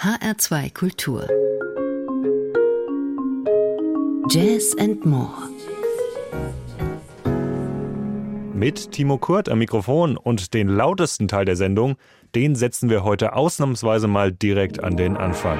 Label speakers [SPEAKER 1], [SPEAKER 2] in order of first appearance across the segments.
[SPEAKER 1] HR2 Kultur. Jazz and More.
[SPEAKER 2] Mit Timo Kurt am Mikrofon und den lautesten Teil der Sendung, den setzen wir heute ausnahmsweise mal direkt an den Anfang.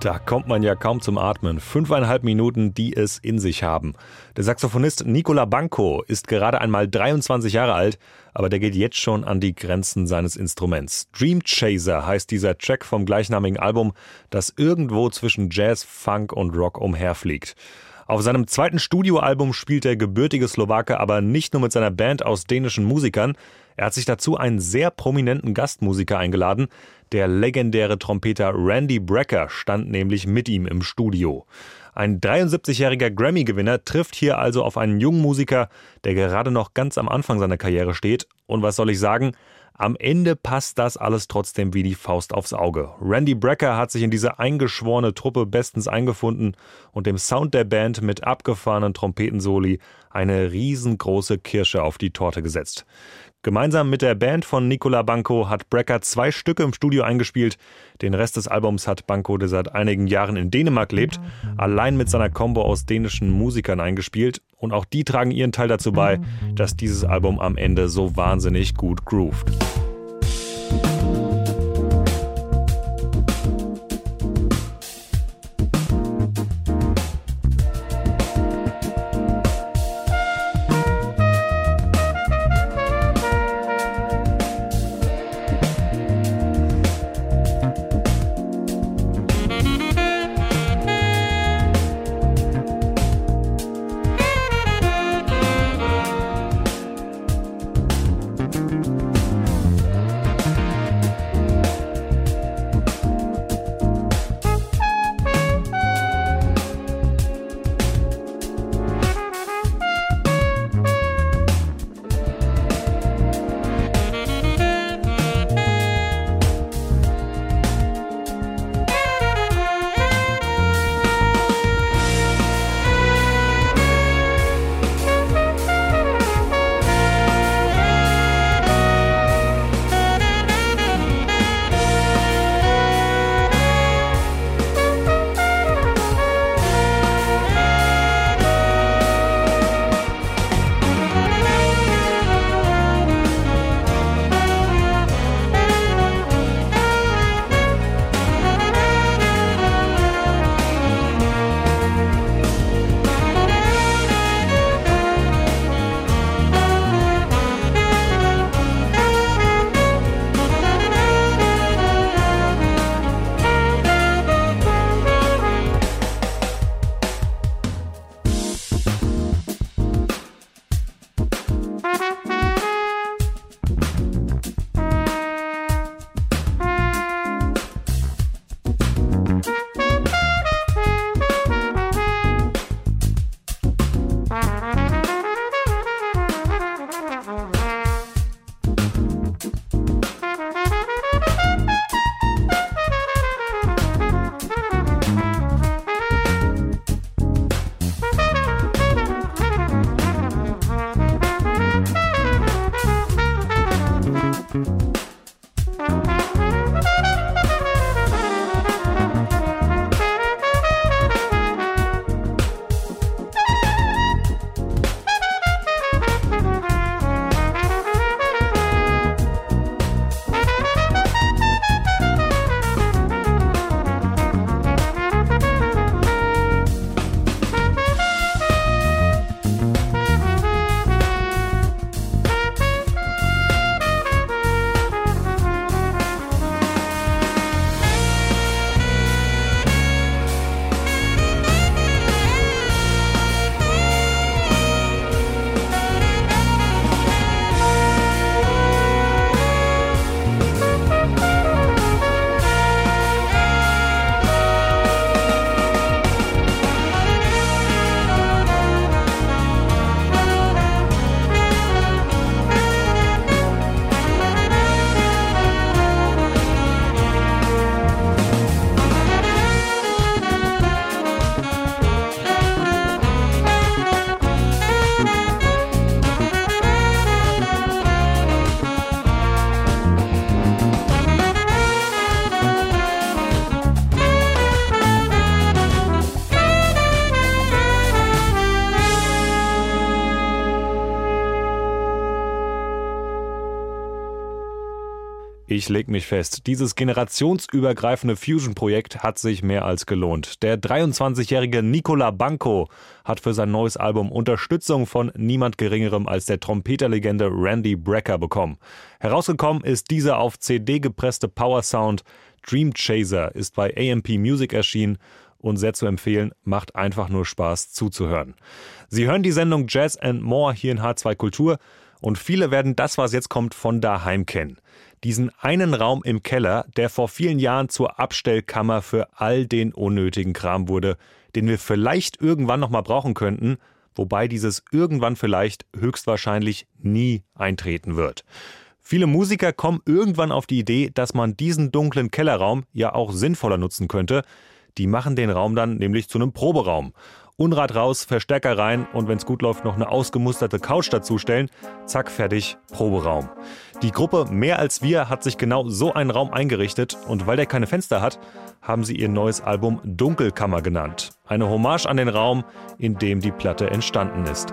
[SPEAKER 2] Da kommt man ja kaum zum Atmen. Fünfeinhalb Minuten, die es in sich haben. Der Saxophonist Nicola Banco ist gerade einmal 23 Jahre alt, aber der geht jetzt schon an die Grenzen seines Instruments. Dream Chaser heißt dieser Track vom gleichnamigen Album, das irgendwo zwischen Jazz, Funk und Rock umherfliegt. Auf seinem zweiten Studioalbum spielt der gebürtige Slowake aber nicht nur mit seiner Band aus dänischen Musikern, er hat sich dazu einen sehr prominenten Gastmusiker eingeladen. Der legendäre Trompeter Randy Brecker stand nämlich mit ihm im Studio. Ein 73-jähriger Grammy-Gewinner trifft hier also auf einen jungen Musiker, der gerade noch ganz am Anfang seiner Karriere steht. Und was soll ich sagen? Am Ende passt das alles trotzdem wie die Faust aufs Auge. Randy Brecker hat sich in diese eingeschworene Truppe bestens eingefunden und dem Sound der Band mit abgefahrenen Trompetensoli eine riesengroße Kirsche auf die Torte gesetzt. Gemeinsam mit der Band von Nicola Banco hat Brecker zwei Stücke im Studio eingespielt. Den Rest des Albums hat Banco, der seit einigen Jahren in Dänemark lebt, allein mit seiner Combo aus dänischen Musikern eingespielt. Und auch die tragen ihren Teil dazu bei, dass dieses Album am Ende so wahnsinnig gut groovt. Ich leg mich fest, dieses generationsübergreifende Fusion-Projekt hat sich mehr als gelohnt. Der 23-jährige Nicola Banco hat für sein neues Album Unterstützung von niemand Geringerem als der Trompeterlegende Randy Brecker bekommen. Herausgekommen ist dieser auf CD gepresste Power Sound. Dream Chaser ist bei AMP Music erschienen und sehr zu empfehlen, macht einfach nur Spaß zuzuhören. Sie hören die Sendung Jazz and More hier in H2 Kultur und viele werden das, was jetzt kommt, von daheim kennen diesen einen Raum im Keller, der vor vielen Jahren zur Abstellkammer für all den unnötigen Kram wurde, den wir vielleicht irgendwann noch mal brauchen könnten, wobei dieses irgendwann vielleicht höchstwahrscheinlich nie eintreten wird. Viele Musiker kommen irgendwann auf die Idee, dass man diesen dunklen Kellerraum ja auch sinnvoller nutzen könnte. Die machen den Raum dann nämlich zu einem Proberaum. Unrad raus, Verstärker rein und wenn es gut läuft, noch eine ausgemusterte Couch dazustellen. Zack, fertig, Proberaum. Die Gruppe Mehr als wir hat sich genau so einen Raum eingerichtet und weil der keine Fenster hat, haben sie ihr neues Album Dunkelkammer genannt. Eine Hommage an den Raum, in dem die Platte entstanden ist.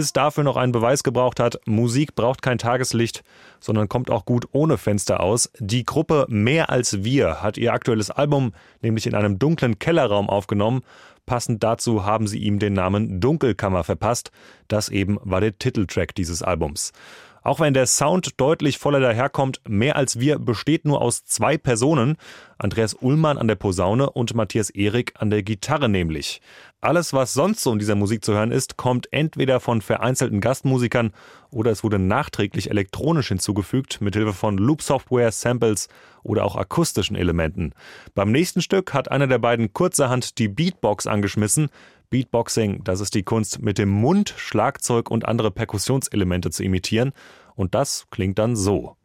[SPEAKER 2] Es dafür noch einen Beweis gebraucht hat, Musik braucht kein Tageslicht, sondern kommt auch gut ohne Fenster aus. Die Gruppe Mehr als wir hat ihr aktuelles Album nämlich in einem dunklen Kellerraum aufgenommen. Passend dazu haben sie ihm den Namen Dunkelkammer verpasst. Das eben war der Titeltrack dieses Albums. Auch wenn der Sound deutlich voller daherkommt, mehr als wir besteht nur aus zwei Personen. Andreas Ullmann an der Posaune und Matthias Erik an der Gitarre nämlich. Alles, was sonst so in dieser Musik zu hören ist, kommt entweder von vereinzelten Gastmusikern oder es wurde nachträglich elektronisch hinzugefügt, mithilfe von Loop-Software, Samples oder auch akustischen Elementen. Beim nächsten Stück hat einer der beiden kurzerhand die Beatbox angeschmissen. Beatboxing, das ist die Kunst, mit dem Mund Schlagzeug und andere Perkussionselemente zu imitieren. Und das klingt dann so.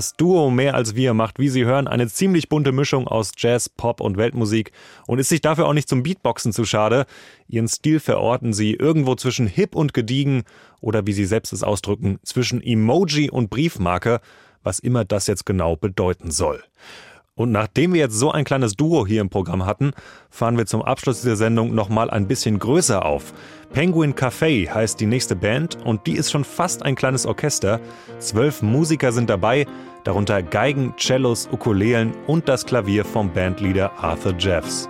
[SPEAKER 2] Das Duo Mehr als wir macht, wie Sie hören, eine ziemlich bunte Mischung aus Jazz, Pop und Weltmusik und ist sich dafür auch nicht zum Beatboxen zu schade. Ihren Stil verorten sie irgendwo zwischen hip und gediegen oder wie sie selbst es ausdrücken, zwischen Emoji und Briefmarke, was immer das jetzt genau bedeuten soll. Und nachdem wir jetzt so ein kleines Duo hier im Programm hatten, fahren wir zum Abschluss dieser Sendung nochmal ein bisschen größer auf. Penguin Café heißt die nächste Band und die ist schon fast ein kleines Orchester. Zwölf Musiker sind dabei, darunter Geigen, Cellos, Ukulelen und das Klavier vom Bandleader Arthur Jeffs.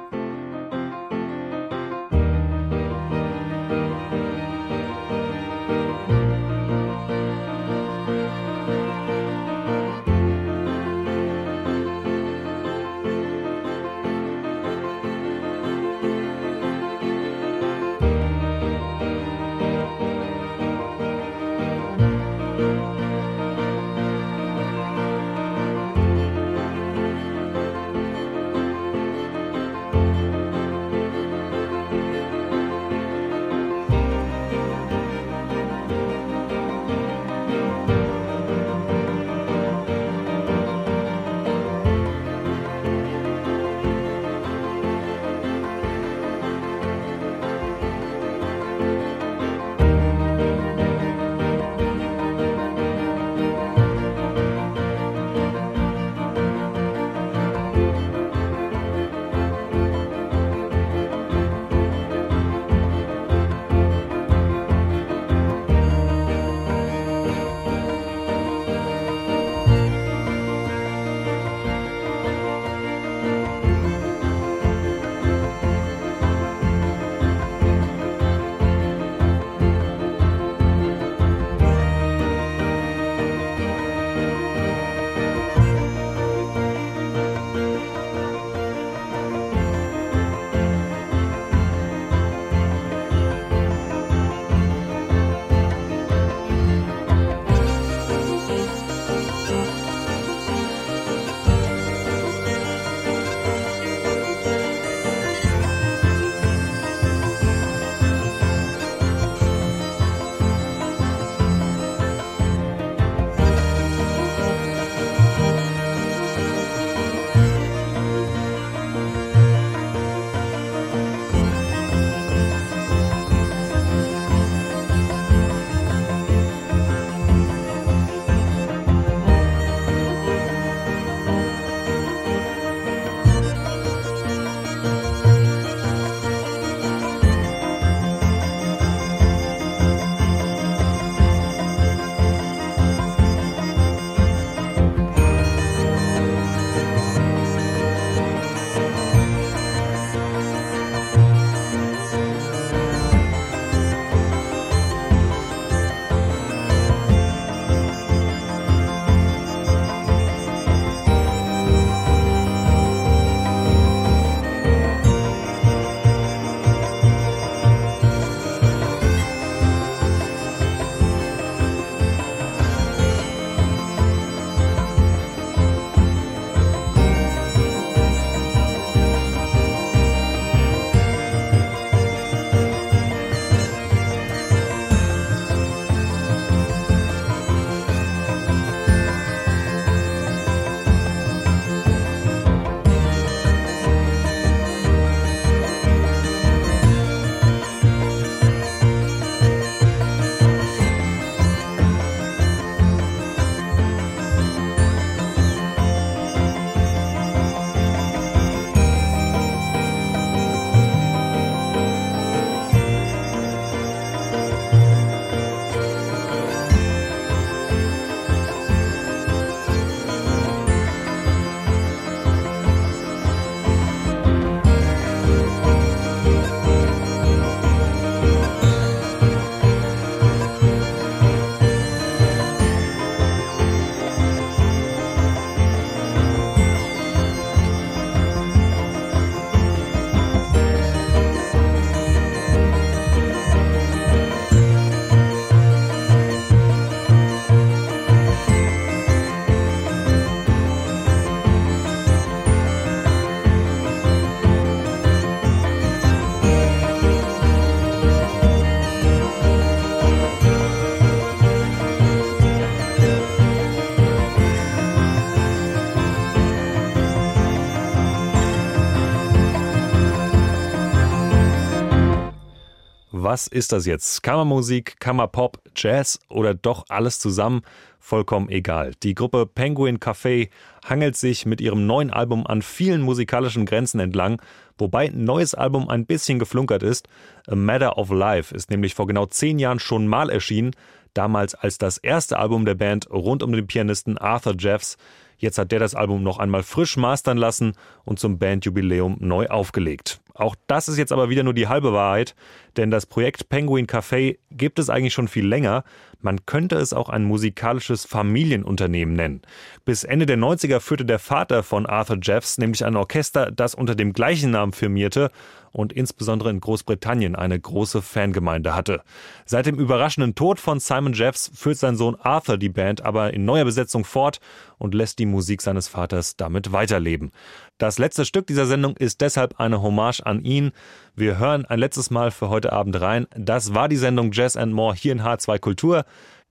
[SPEAKER 2] Was ist das jetzt? Kammermusik, Kammerpop, Jazz oder doch alles zusammen? Vollkommen egal. Die Gruppe Penguin Café hangelt sich mit ihrem neuen Album an vielen musikalischen Grenzen entlang, wobei ein neues Album ein bisschen geflunkert ist. A Matter of Life ist nämlich vor genau zehn Jahren schon mal erschienen, damals als das erste Album der Band rund um den Pianisten Arthur Jeffs. Jetzt hat der das Album noch einmal frisch mastern lassen und zum Bandjubiläum neu aufgelegt. Auch das ist jetzt aber wieder nur die halbe Wahrheit, denn das Projekt Penguin Café gibt es eigentlich schon viel länger. Man könnte es auch ein musikalisches Familienunternehmen nennen. Bis Ende der 90er führte der Vater von Arthur Jeffs nämlich ein Orchester, das unter dem gleichen Namen firmierte und insbesondere in Großbritannien eine große Fangemeinde hatte. Seit dem überraschenden Tod von Simon Jeffs führt sein Sohn Arthur die Band aber in neuer Besetzung fort und lässt die Musik seines Vaters damit weiterleben. Das letzte Stück dieser Sendung ist deshalb eine Hommage an ihn. Wir hören ein letztes Mal für heute Abend rein. Das war die Sendung Jazz and More hier in H2 Kultur.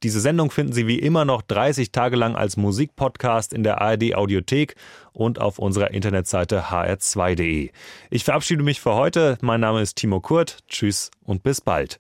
[SPEAKER 2] Diese Sendung finden Sie wie immer noch 30 Tage lang als Musikpodcast in der ARD Audiothek und auf unserer Internetseite hr2.de. Ich verabschiede mich für heute. Mein Name ist Timo Kurt. Tschüss und bis bald.